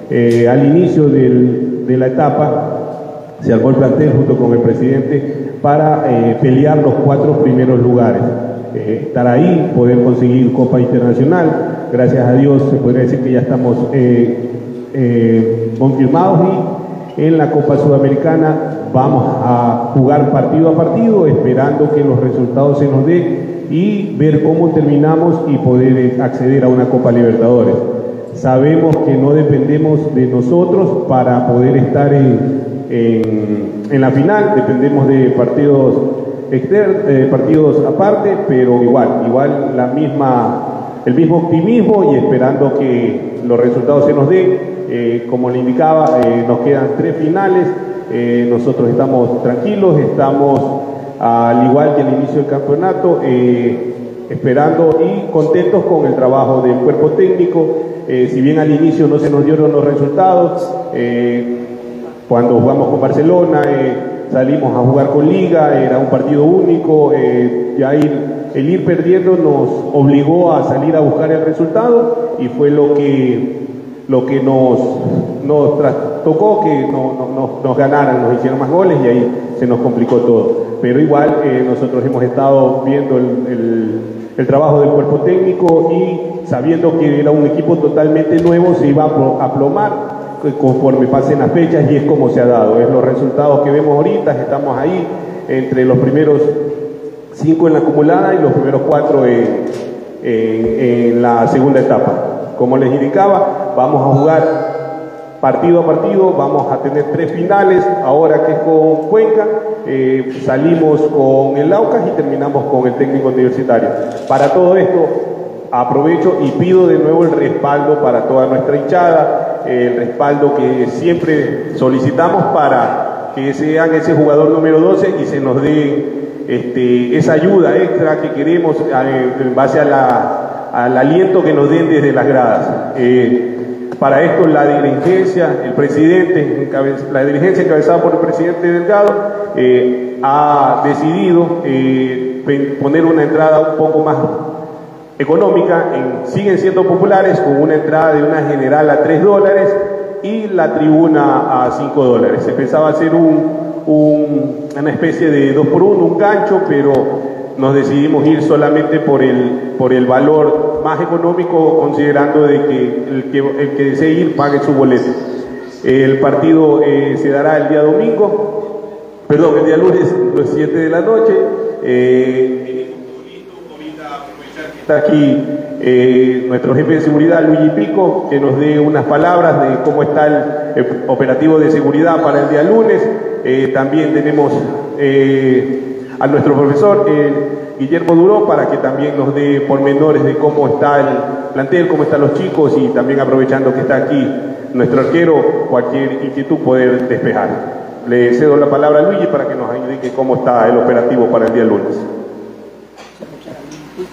Eh, al inicio de la etapa se armó el plantel junto con el presidente para eh, pelear los cuatro primeros lugares. estar ahí, poder conseguir Copa Internacional, gracias a Dios se podría decir que ya estamos eh, eh, confirmados y en la Copa Sudamericana vamos a jugar partido a partido esperando que los resultados se nos den y ver cómo terminamos y poder acceder a una Copa Libertadores. Sabemos que no dependemos de nosotros para poder estar en, la final, dependemos de partidos externos, eh, partidos aparte, pero igual, igual la misma el mismo optimismo y esperando que los resultados se nos den. Eh, como le indicaba, eh, nos quedan tres finales, eh, nosotros estamos tranquilos, estamos al igual que al inicio del campeonato, esperando y contentos con el trabajo del cuerpo técnico. si bien al inicio no se nos dieron los resultados, cuando jugamos con Barcelona, salimos a jugar con Liga, era un partido único, ya ir el ir perdiendo nos obligó a salir a buscar el resultado y fue lo que, lo que nos, nos tocó que no, nos ganaran, nos hicieron más goles y ahí se nos complicó todo. Pero igual eh, nosotros hemos estado viendo el, el, trabajo del cuerpo técnico y sabiendo que era un equipo totalmente nuevo, se iba a aplomar conforme pasen las fechas y es como se ha dado. Es los resultados que vemos ahorita, estamos ahí entre los primeros cinco en la acumulada y los primeros cuatro en, la segunda etapa. Como les indicaba, vamos a jugar partido a partido, vamos a tener tres finales, ahora que es con Cuenca, eh, salimos con el Aucas y terminamos con el técnico universitario. Para todo esto, aprovecho y pido de nuevo el respaldo para toda nuestra hinchada, el respaldo que siempre solicitamos para que sean ese jugador número 12 y se nos dé este, esa ayuda extra que queremos eh, en base al aliento que nos den desde las gradas. Eh, para esto la dirigencia, el presidente, la dirigencia encabezada por el presidente Delgado, eh, ha decidido poner una entrada un poco más económica, siguen siendo populares con una entrada de una general a 3 dólares y la tribuna a 5 dólares. Se pensaba hacer un, una especie de dos por uno, un gancho, pero nos decidimos ir solamente por el, por el valor más económico, considerando de que el que, el que desee ir pague su boleto. El partido eh, se dará el día domingo, perdón, el día lunes, los 7 de la noche. Eh, está aquí eh, nuestro jefe de seguridad, Luigi Pico, que nos dé unas palabras de cómo está el operativo de seguridad para el día lunes. Eh, también tenemos eh, a nuestro profesor Guillermo Duró para que también nos dé pormenores de cómo está el plantel, cómo están los chicos y también aprovechando que está aquí nuestro arquero, cualquier inquietud poder despejar. Le cedo la palabra a Luigi para que nos indique cómo está el operativo para el día lunes.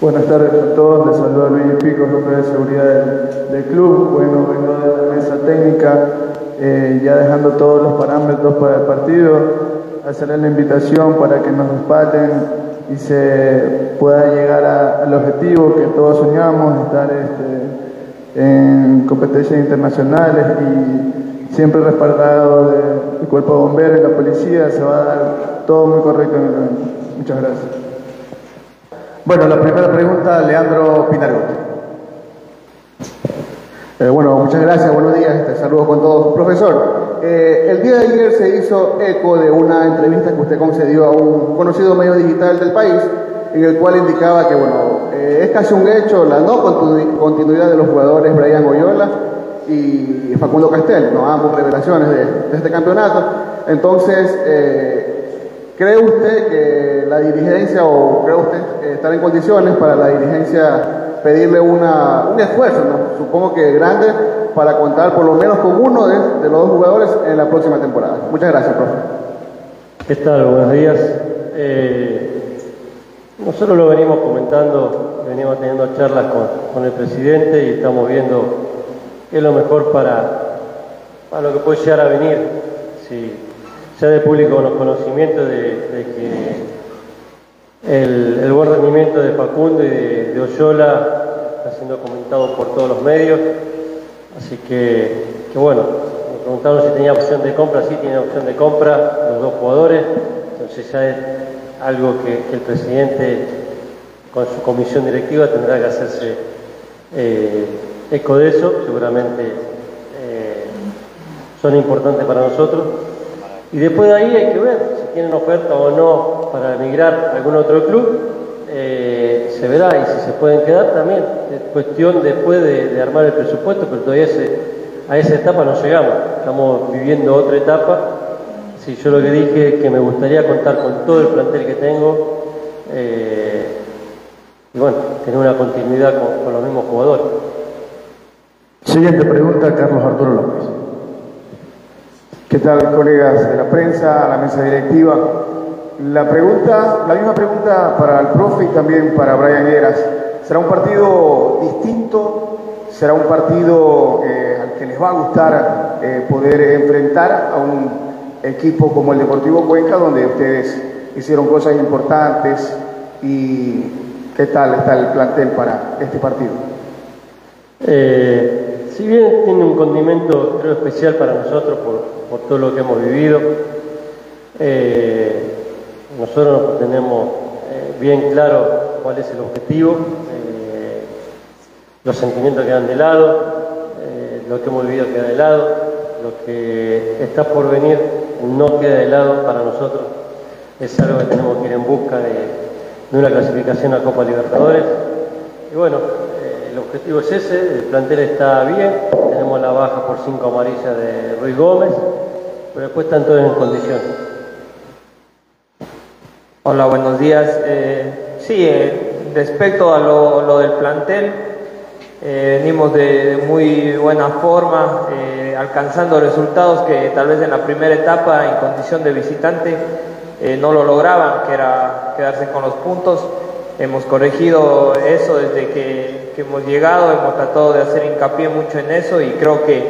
Buenas tardes a todos, les saluda Luis Pico, jefe de seguridad del, del club. Bueno, vengo de la mesa técnica, eh, ya dejando todos los parámetros para el partido, hacerles la invitación para que nos respalden y se pueda llegar al objetivo que todos soñamos, estar este, en competencias internacionales y siempre respaldado del cuerpo de bomberos y la policía, se va a dar todo muy correcto en el evento. Muchas gracias. Bueno, la primera pregunta, Leandro Pinargot. Eh, bueno, muchas gracias, buenos días, te saludo con todos. Profesor, eh, el día de ayer se hizo eco de una entrevista que usted concedió a un conocido medio digital del país, en el cual indicaba que, bueno, eh, es casi un hecho la no continu- continuidad de los jugadores Brian Goyola y Facundo Castel, ¿no? ambos revelaciones de, de este campeonato. Entonces, eh, ¿cree usted que la dirigencia o cree usted estar en condiciones para la dirigencia pedirle una, un esfuerzo, supongo que grande, para contar por lo menos con uno de, los dos jugadores en la próxima temporada? Muchas gracias, profe. ¿Qué tal? Buenos días. Eh, nosotros lo venimos comentando, venimos teniendo charlas con, el presidente y estamos viendo qué es lo mejor para, para lo que puede llegar a venir. Si sea de público conocimiento de, de que el, buen rendimiento de Facundo y de, Oyola está siendo comentado por todos los medios. Así que, bueno, me preguntaron si tenía opción de compra, sí tiene opción de compra los dos jugadores, entonces ya es algo que, el presidente con su comisión directiva tendrá que hacerse eh, eco de eso, seguramente eh, son importantes para nosotros. Y después de ahí hay que ver tienen oferta o no para emigrar a algún otro club, eh, se verá y si se pueden quedar también. Es cuestión después de, armar el presupuesto, pero todavía a esa etapa no llegamos. Estamos viviendo otra etapa. Si yo lo que dije es que me gustaría contar con todo el plantel que tengo eh, y bueno, tener una continuidad con, con los mismos jugadores. Siguiente pregunta, Carlos Arturo López. ¿Qué tal, colegas de la prensa, la mesa directiva? La pregunta, la misma pregunta para el profe y también para Brian Heras. ¿Será un partido distinto? ¿Será un partido eh, al que les va a gustar eh, poder enfrentar a un equipo como el Deportivo Cuenca, donde ustedes hicieron cosas importantes? ¿Y qué tal está el plantel para este partido? Eh, si bien tiene un condimento creo especial para nosotros por, todo lo que hemos vivido, eh, nosotros tenemos eh, bien claro cuál es el objetivo, eh, los sentimientos quedan de lado, lo que hemos vivido queda de lado, lo que está por venir no queda de lado para nosotros, es algo que tenemos que ir en busca de, de una clasificación a Copa Libertadores. Y bueno, objetivo es ese, el plantel está bien, tenemos la baja por cinco amarillas de Ruiz Gómez, pero después están todos en condiciones. Hola, buenos días. Eh, sí, eh, respecto a lo, lo del plantel, eh, venimos de, de muy buena forma, eh, alcanzando resultados que tal vez en la primera etapa, en condición de visitante, eh, no lo lograban, que era quedarse con los puntos. Hemos corregido eso desde que, hemos llegado, hemos tratado de hacer hincapié mucho en eso y creo que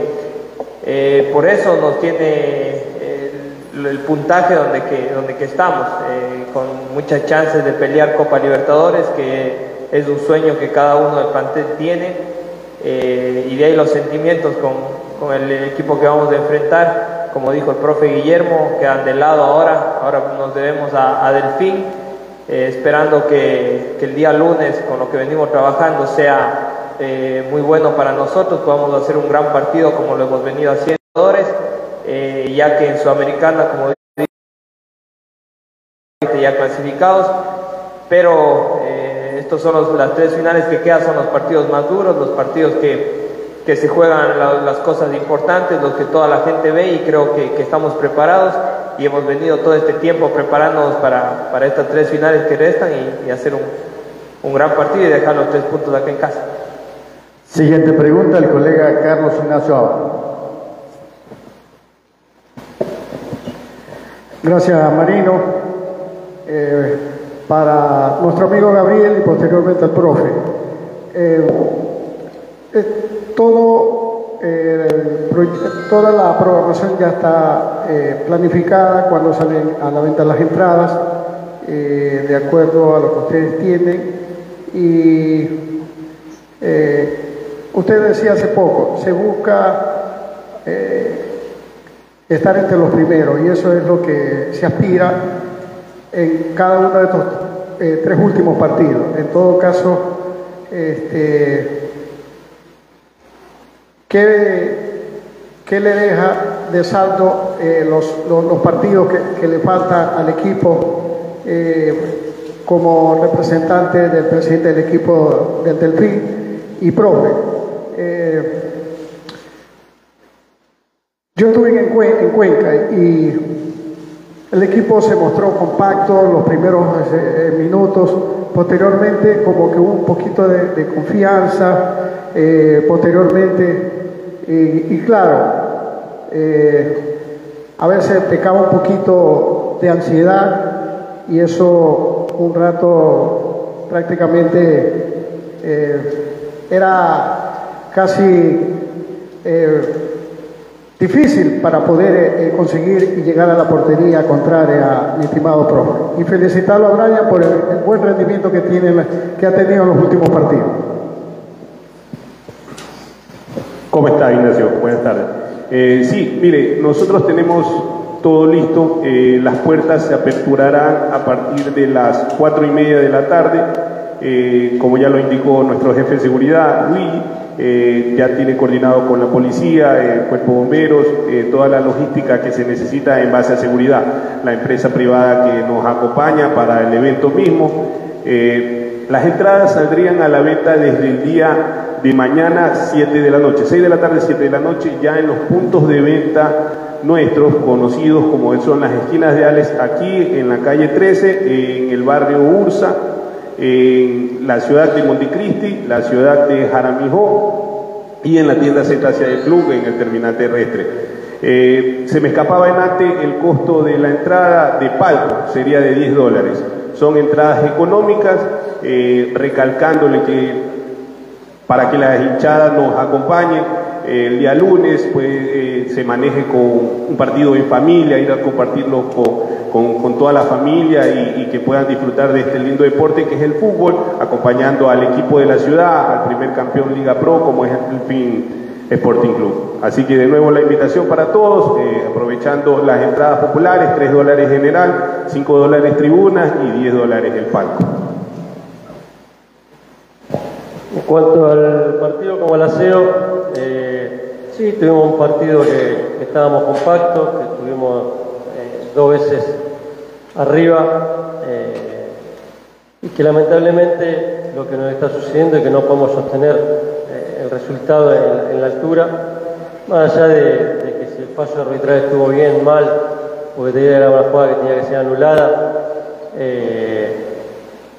eh, por eso nos tiene el, puntaje donde que, donde que estamos, eh, con muchas chances de pelear Copa Libertadores, que es un sueño que cada uno del plantel tiene, eh, y de ahí los sentimientos con, con el equipo que vamos a enfrentar, como dijo el profe Guillermo, quedan de lado ahora, ahora nos debemos a Delfín, eh, esperando que, que el día lunes, con lo que venimos trabajando, sea eh, muy bueno para nosotros, podamos hacer un gran partido como lo hemos venido haciendo, eh, ya que en Sudamericana, como dije, ya clasificados, pero eh, estos son los- las tres finales que quedan, son los partidos más duros, los partidos que, que se juegan la- las cosas importantes, los que toda la gente ve y creo que, que estamos preparados y hemos venido todo este tiempo preparándonos para, para estas tres finales que restan y, hacer un, un gran partido y dejar los tres puntos acá en casa. Siguiente pregunta, el colega Carlos Ignacio. Gracias, Marino. Eh, para nuestro amigo Gabriel y posteriormente al profe. Eh, todo, eh, toda la programación ya está planificada cuando salen a la venta las entradas, de acuerdo a lo que ustedes tienen. Y usted decía hace poco, se busca estar entre los primeros y eso es lo que se aspira en cada uno de estos eh, tres últimos partidos. En todo caso, este, ¿qué, le deja de saldo eh, los, los, partidos que, le faltan al equipo eh, como representante del presidente del equipo del Delfín y profe? yo estuve en, en Cuenca y el equipo se mostró compacto los primeros eh, eh, minutos, posteriormente como que hubo un poquito de, confianza, eh, posteriormente, y, claro, a veces pecaba un poquito de ansiedad y eso un rato prácticamente era casi difícil para poder eh, eh, conseguir y llegar a la portería contraria, mi estimado profe. Y felicitarlo a Brian por el, buen rendimiento que, tiene, que ha tenido en los últimos partidos. ¿Cómo está, Ignacio? Buenas tardes. Eh, sí, mire, nosotros tenemos todo listo. las puertas se aperturarán a partir de las cuatro y media de la tarde, como ya lo indicó nuestro jefe de seguridad, Luis. Eh, ya tiene coordinado con la policía, el cuerpo de bomberos, eh, toda la logística que se necesita en base a seguridad. La empresa privada que nos acompaña para el evento mismo. Las entradas saldrían a la venta desde el día de mañana 7 de la noche, 6 de la tarde, 7 de la noche, ya en los puntos de venta nuestros, conocidos como son las esquinas de Ales, aquí en la calle 13, en el barrio Ursa, en la ciudad de Montecristi, la ciudad de Jaramijó y en la tienda Cetácea de Club en el terminal terrestre. Eh, se me escapaba en ante el costo de la entrada de palco, sería de 10 dólares. Son entradas económicas, eh, recalcándole que para que las hinchadas nos acompañen, el día lunes pues, eh, se maneje con un partido en familia, ir a compartirlo con, con, toda la familia y, que puedan disfrutar de este lindo deporte que es el fútbol, acompañando al equipo de la ciudad, al primer campeón Liga Pro como es el PIN Sporting Club. Así que de nuevo la invitación para todos, eh, aprovechando las entradas populares, 3 dólares general, 5 dólares tribunas y 10 dólares el palco. En cuanto al partido como el aseo, eh, sí, tuvimos un partido que, estábamos compactos, que estuvimos eh, dos veces arriba y que lamentablemente lo que nos está sucediendo es que no podemos sostener el resultado en, la altura, más allá de, que si el fallo arbitral estuvo bien, mal, porque tenía era una jugada que tenía que ser anulada,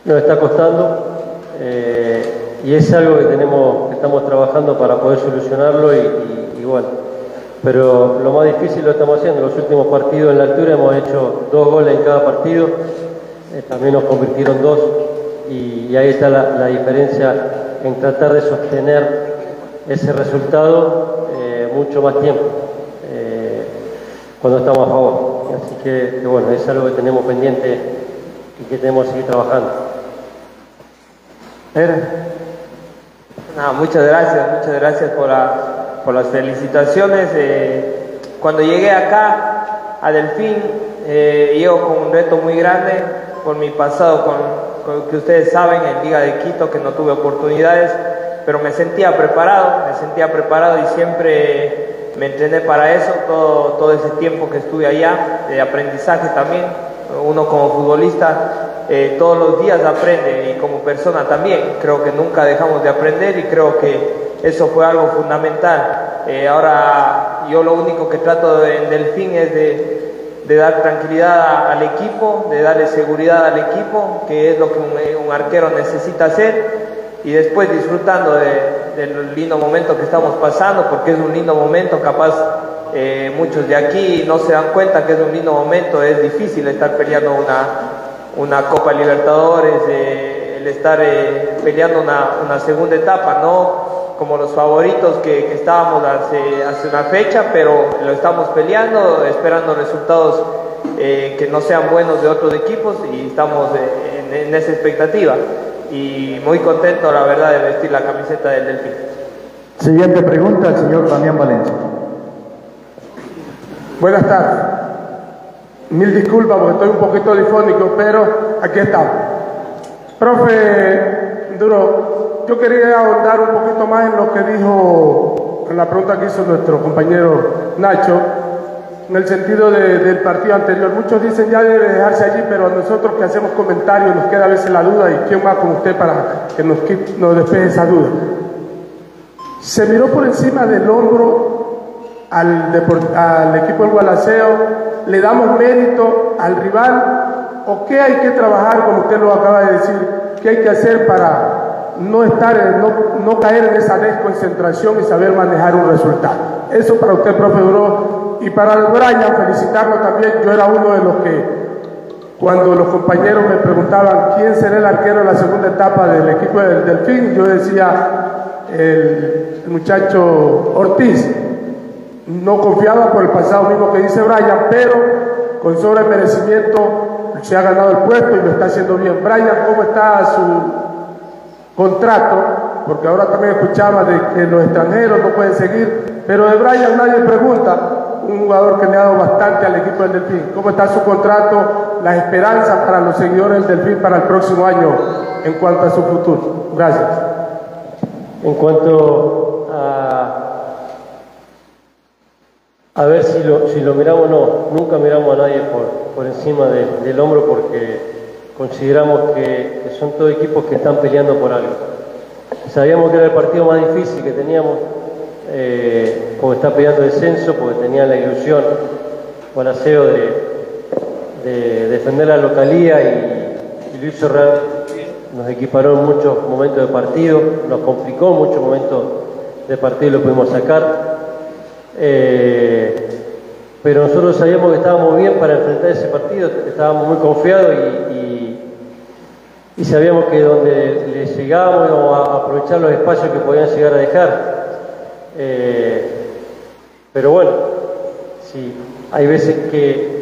nos está costando y es algo que tenemos, que estamos trabajando para poder solucionarlo y, bueno. Pero lo más difícil lo estamos haciendo. En los últimos partidos en la altura hemos hecho dos goles en cada partido, eh, también nos convirtieron dos y, ahí está la, diferencia en tratar de sostener ese resultado eh, mucho más tiempo eh, cuando estamos a favor. Así que, que bueno, es algo que tenemos pendiente y que tenemos que seguir trabajando muchas gracias, muchas gracias por, las felicitaciones. Eh, cuando llegué acá a Delfín, eh, llego con un reto muy grande por mi pasado con, que ustedes saben en Liga de Quito, que no tuve oportunidades, pero me sentía preparado, me sentía preparado y siempre me entrené para eso, todo, todo ese tiempo que estuve allá, de aprendizaje también. Uno como futbolista eh, todos los días aprende y como persona también. Creo que nunca dejamos de aprender y creo que eso fue algo fundamental. Eh, ahora yo lo único que trato en Delfín es de, dar tranquilidad al equipo, de darle seguridad al equipo, que es lo que un, arquero necesita hacer, y después disfrutando del lindo momento que estamos pasando, porque es un lindo momento, capaz eh, muchos de aquí no se dan cuenta que es un lindo momento, es difícil estar peleando una, una Copa Libertadores, eh, el estar eh, peleando una, segunda etapa, no como los favoritos que, que, estábamos hace, hace una fecha, pero lo estamos peleando, esperando resultados eh, que no sean buenos de otros equipos y estamos en, en, esa expectativa. Y muy contento, la verdad, de vestir la camiseta del Delfín. Siguiente pregunta, el señor Damián Valencia. Buenas tardes. Mil disculpas porque estoy un poquito difónico, pero aquí estamos. Profe Duro, yo quería ahondar un poquito más en lo que dijo, en la pregunta que hizo nuestro compañero Nacho, en el sentido de, del partido anterior. Muchos dicen ya debe dejarse allí, pero a nosotros que hacemos comentarios nos queda a veces la duda y quién va con usted para que nos, nos despeje esa duda. Se miró por encima del hombro al, al equipo del Gualaceo, le damos mérito al rival o qué hay que trabajar, como usted lo acaba de decir, qué hay que hacer para no, estar, no, no caer en esa desconcentración y saber manejar un resultado. Eso para usted, profe Duro. Y para el Brian, felicitarlo también. Yo era uno de los que, cuando los compañeros me preguntaban quién será el arquero en la segunda etapa del equipo del Delfín, yo decía el muchacho Ortiz no confiaba por el pasado mismo que dice Brian, pero con sobre merecimiento se ha ganado el puesto y lo está haciendo bien. Brian, ¿cómo está su contrato? Porque ahora también escuchaba de que los extranjeros no pueden seguir, pero de Brian nadie pregunta, un jugador que le ha dado bastante al equipo del Delfín. ¿Cómo está su contrato? Las esperanzas para los seguidores del Delfín para el próximo año en cuanto a su futuro. Gracias. En cuanto a a ver si lo, si lo miramos o no. Nunca miramos a nadie por, por encima de, del hombro porque consideramos que, son todos equipos que están peleando por algo. Sabíamos que era el partido más difícil que teníamos eh, porque está peleando descenso, porque tenía la ilusión con aseo de, de, defender la localía y, y lo nos equiparó en muchos momentos de partido, nos complicó muchos momentos de partido y lo pudimos sacar. Eh, pero nosotros sabíamos que estábamos bien para enfrentar ese partido, estábamos muy confiados y, y sabíamos que donde le llegábamos íbamos a aprovechar los espacios que podían llegar a dejar. Eh, pero bueno, sí, hay veces que,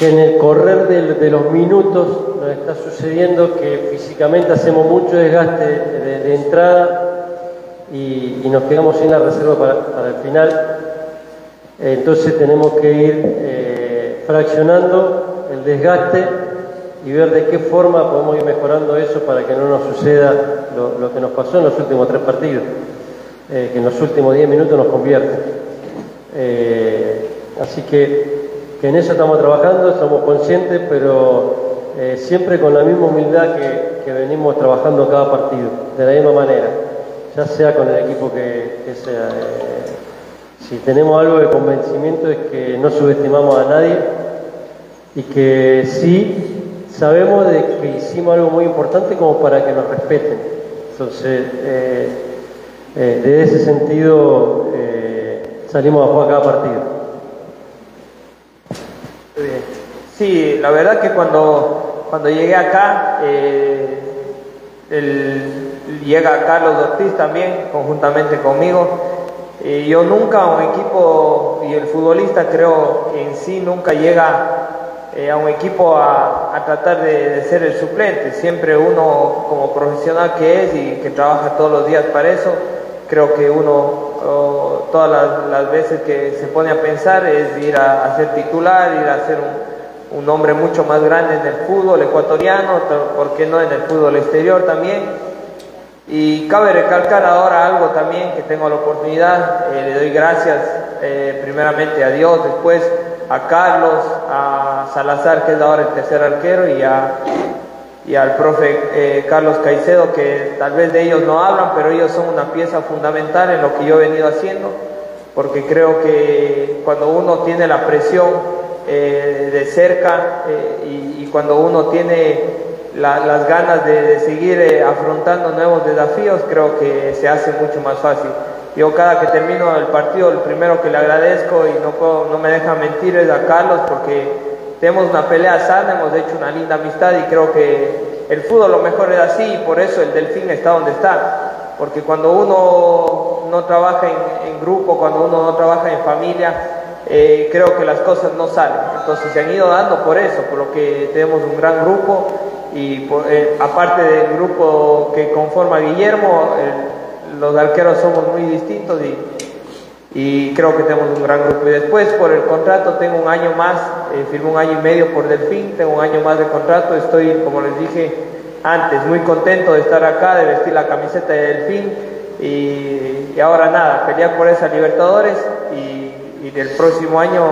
en el correr de, los minutos nos está sucediendo que físicamente hacemos mucho desgaste de, entrada y, nos quedamos sin la reserva para, para el final. Entonces tenemos que ir eh, fraccionando el desgaste y ver de qué forma podemos ir mejorando eso para que no nos suceda lo, que nos pasó en los últimos tres partidos, eh, que en los últimos diez minutos nos convierte. Eh, así que, que, en eso estamos trabajando, somos conscientes, pero eh, siempre con la misma humildad que, venimos trabajando cada partido, de la misma manera ya sea con el equipo que, que sea. Si tenemos algo de convencimiento es que no subestimamos a nadie y que sí sabemos de que hicimos algo muy importante como para que nos respeten. Entonces, eh, eh, de ese sentido, eh, salimos a jugar cada partido. Sí, la verdad que cuando, cuando llegué acá, el llega Carlos Ortiz también, conjuntamente conmigo. Y yo nunca un equipo, y el futbolista creo en sí nunca llega eh, a un equipo a, a tratar de, de, ser el suplente. Siempre uno como profesional que es y que trabaja todos los días para eso, creo que uno oh, todas las, las, veces que se pone a pensar es ir a, a ser titular, ir a ser un, un hombre mucho más grande en el fútbol ecuatoriano, ¿por qué no en el fútbol exterior también? Y cabe recalcar ahora algo también que tengo la oportunidad, eh, le doy gracias eh, primeramente a Dios, después a Carlos, a Salazar, que es ahora el tercer arquero, y, a, y al profe eh, Carlos Caicedo, que tal vez de ellos no hablan, pero ellos son una pieza fundamental en lo que yo he venido haciendo, porque creo que cuando uno tiene la presión de cerca y, y cuando uno tiene la, las ganas de, de seguir eh, afrontando nuevos desafíos, creo que se hace mucho más fácil. Yo cada que termino el partido, el primero que le agradezco y no, no me deja mentir es a Carlos porque tenemos una pelea sana, hemos hecho una linda amistad y creo que el fútbol lo mejor es así y por eso el Delfín está donde está. Porque cuando uno no trabaja en, grupo, cuando uno no trabaja en familia, eh, creo que las cosas no salen. Entonces se han ido dando por eso, por lo que tenemos un gran grupo y eh, aparte del grupo que conforma Guillermo, los arqueros somos muy distintos y creo que tenemos un gran grupo. Y después por el contrato tengo un año más, eh, un año y medio por Delfín, tengo un año más de contrato, estoy, como les dije antes, muy contento de estar acá, de vestir la camiseta de Delfín y, ahora nada, pelear por esa Libertadores y, del próximo año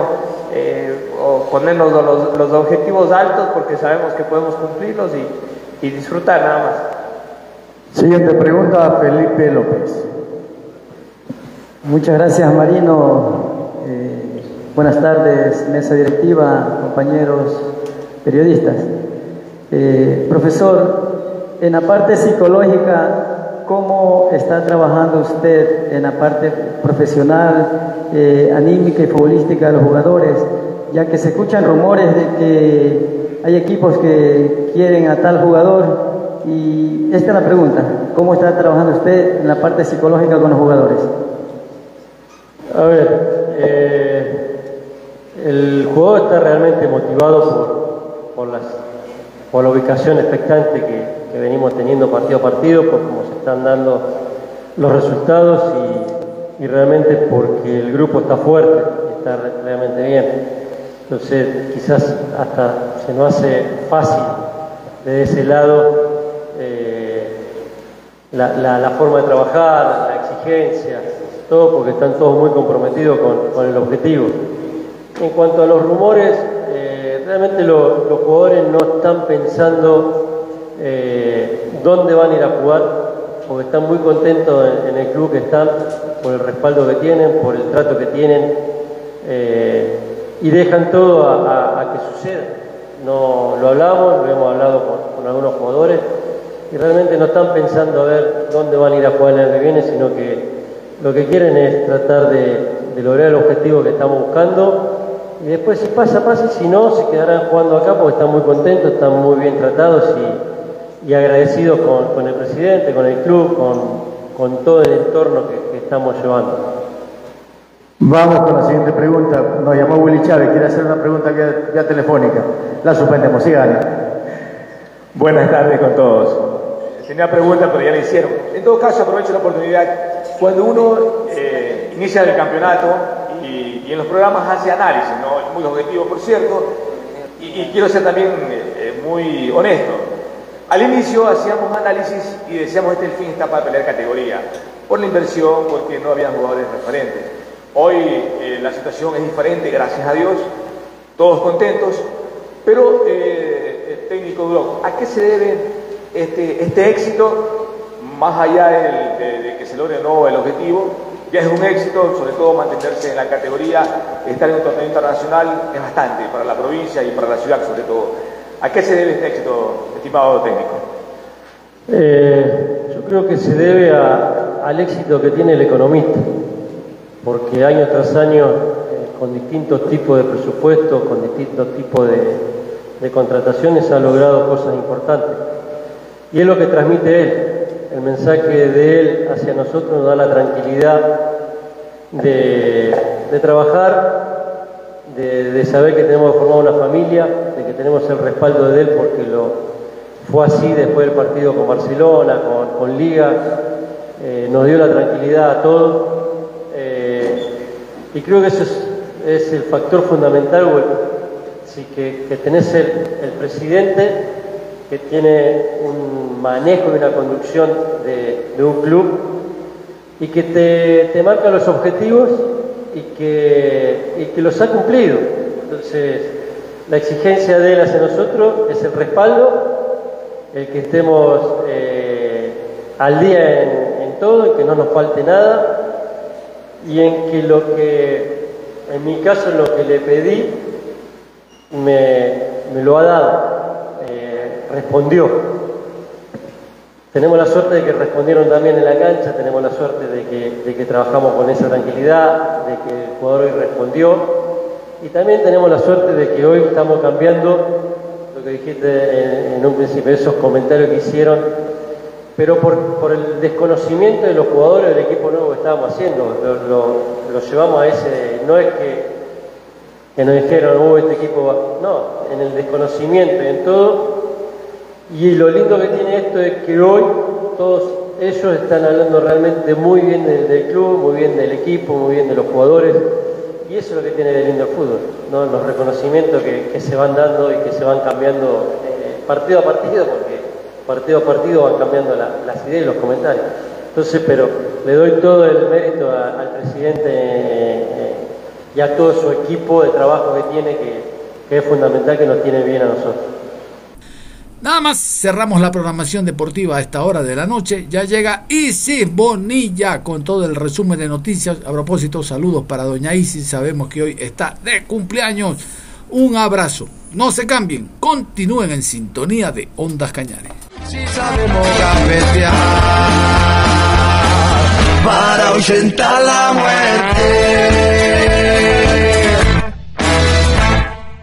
eh, ponernos los, los, objetivos altos porque sabemos que podemos cumplirlos y disfrutar nada más. Siguiente pregunta, Felipe López. Muchas gracias, Marino. Eh, buenas tardes, mesa directiva, compañeros periodistas. Eh, profesor, en la parte psicológica, ¿cómo está trabajando usted en la parte profesional, eh, anímica y futbolística de los jugadores? Ya que se escuchan rumores de que hay equipos que quieren a tal jugador y esta es la pregunta, ¿cómo está trabajando usted en la parte psicológica con los jugadores? A ver, eh, el jugador está realmente motivado por, por la ubicación expectante que, venimos teniendo partido a partido, por cómo se están dando los resultados y, realmente porque el grupo está fuerte, está realmente bien. Entonces quizás hasta se nos hace fácil de ese lado la forma de trabajar, la exigencia, todo porque están todos muy comprometidos con, el objetivo. En cuanto a los rumores, eh, realmente los jugadores no están pensando eh, dónde van a ir a jugar, porque están muy contentos en, el club que están, por el respaldo que tienen, por el trato que tienen, eh, y dejan todo a, que suceda. No, lo hablamos, lo hemos hablado con, algunos jugadores, y realmente no están pensando a ver dónde van a ir a jugar el año que viene, sino que lo que quieren es tratar de, lograr el objetivo que estamos buscando y después si pasa, pasa, si no, se quedarán jugando acá porque están muy contentos, están muy bien tratados y, agradecidos con, el presidente, con el club, con, todo el entorno que, estamos llevando. Vamos con la siguiente pregunta. Nos llamó Willy Chávez, quiere hacer una pregunta ya, telefónica. La suspendemos, sigan. Buenas tardes con todos. Tenía pregunta, pero ya la hicieron. En todo caso, aprovecho la oportunidad cuando uno eh, inicia el campeonato y, en los programas hace análisis, ¿no? muy objetivo por cierto, y, quiero ser también eh, muy honesto. Al inicio hacíamos análisis y decíamos este el fin está para pelear categoría, por la inversión, porque no había jugadores referentes. Hoy eh, la situación es diferente, gracias a Dios, todos contentos, pero el técnico Duro, ¿a qué se debe este, este éxito más allá de, que se logre o no el objetivo, ya es un éxito, sobre todo mantenerse en la categoría, estar en un torneo internacional es bastante para la provincia y para la ciudad sobre todo. ¿A qué se debe este éxito, estimado técnico? Eh, yo creo que se debe al éxito que tiene el economista, porque año tras año, eh, con distintos tipos de presupuestos, con distintos tipos de, de contrataciones, ha logrado cosas importantes. Y es lo que transmite él, el mensaje de Él hacia nosotros nos da la tranquilidad de, trabajar, de, saber que tenemos formado una familia, de que tenemos el respaldo de Él porque lo fue así después del partido con Barcelona, con, Liga, eh, nos dio la tranquilidad a todos. Eh, y creo que eso es, el factor fundamental, que, que tenés el presidente que tiene un manejo y una conducción de, un club y que te, marca los objetivos y que, que los ha cumplido. Entonces, la exigencia de él hacia nosotros es el respaldo, el que estemos eh, al día en, todo, en que no nos falte nada y en que lo que, en mi caso, lo que le pedí, me, me lo ha dado respondió. Tenemos la suerte de que respondieron también en la cancha, tenemos la suerte de que, trabajamos con esa tranquilidad, de que el jugador hoy respondió Y también tenemos la suerte de que hoy estamos cambiando lo que dijiste en, un principio, esos comentarios que hicieron, pero por, el desconocimiento de los jugadores del equipo nuevo que estábamos haciendo, lo, llevamos a ese, no es que, que nos dijeron, oh, este equipo va, no, en el desconocimiento y en todo, y lo lindo que tiene esto es que hoy todos ellos están hablando realmente muy bien del, club, muy bien del equipo, muy bien de los jugadores. Y eso es lo que tiene de lindo el fútbol, los reconocimientos que, se van dando y que se van cambiando eh, partido a partido, porque partido a partido van cambiando las ideas y los comentarios. Entonces, pero le doy todo el mérito al presidente eh, y a todo su equipo de trabajo que tiene, que es fundamental que nos tiene bien a nosotros. Nada más cerramos la programación deportiva a esta hora de la noche. Ya llega Isis Bonilla con todo el resumen de noticias. A propósito, saludos para doña Isis. Sabemos que hoy está de cumpleaños. Un abrazo. No se cambien. Continúen en sintonía de Ondas Cañares. Si sabemos para ahuyentar la muerte.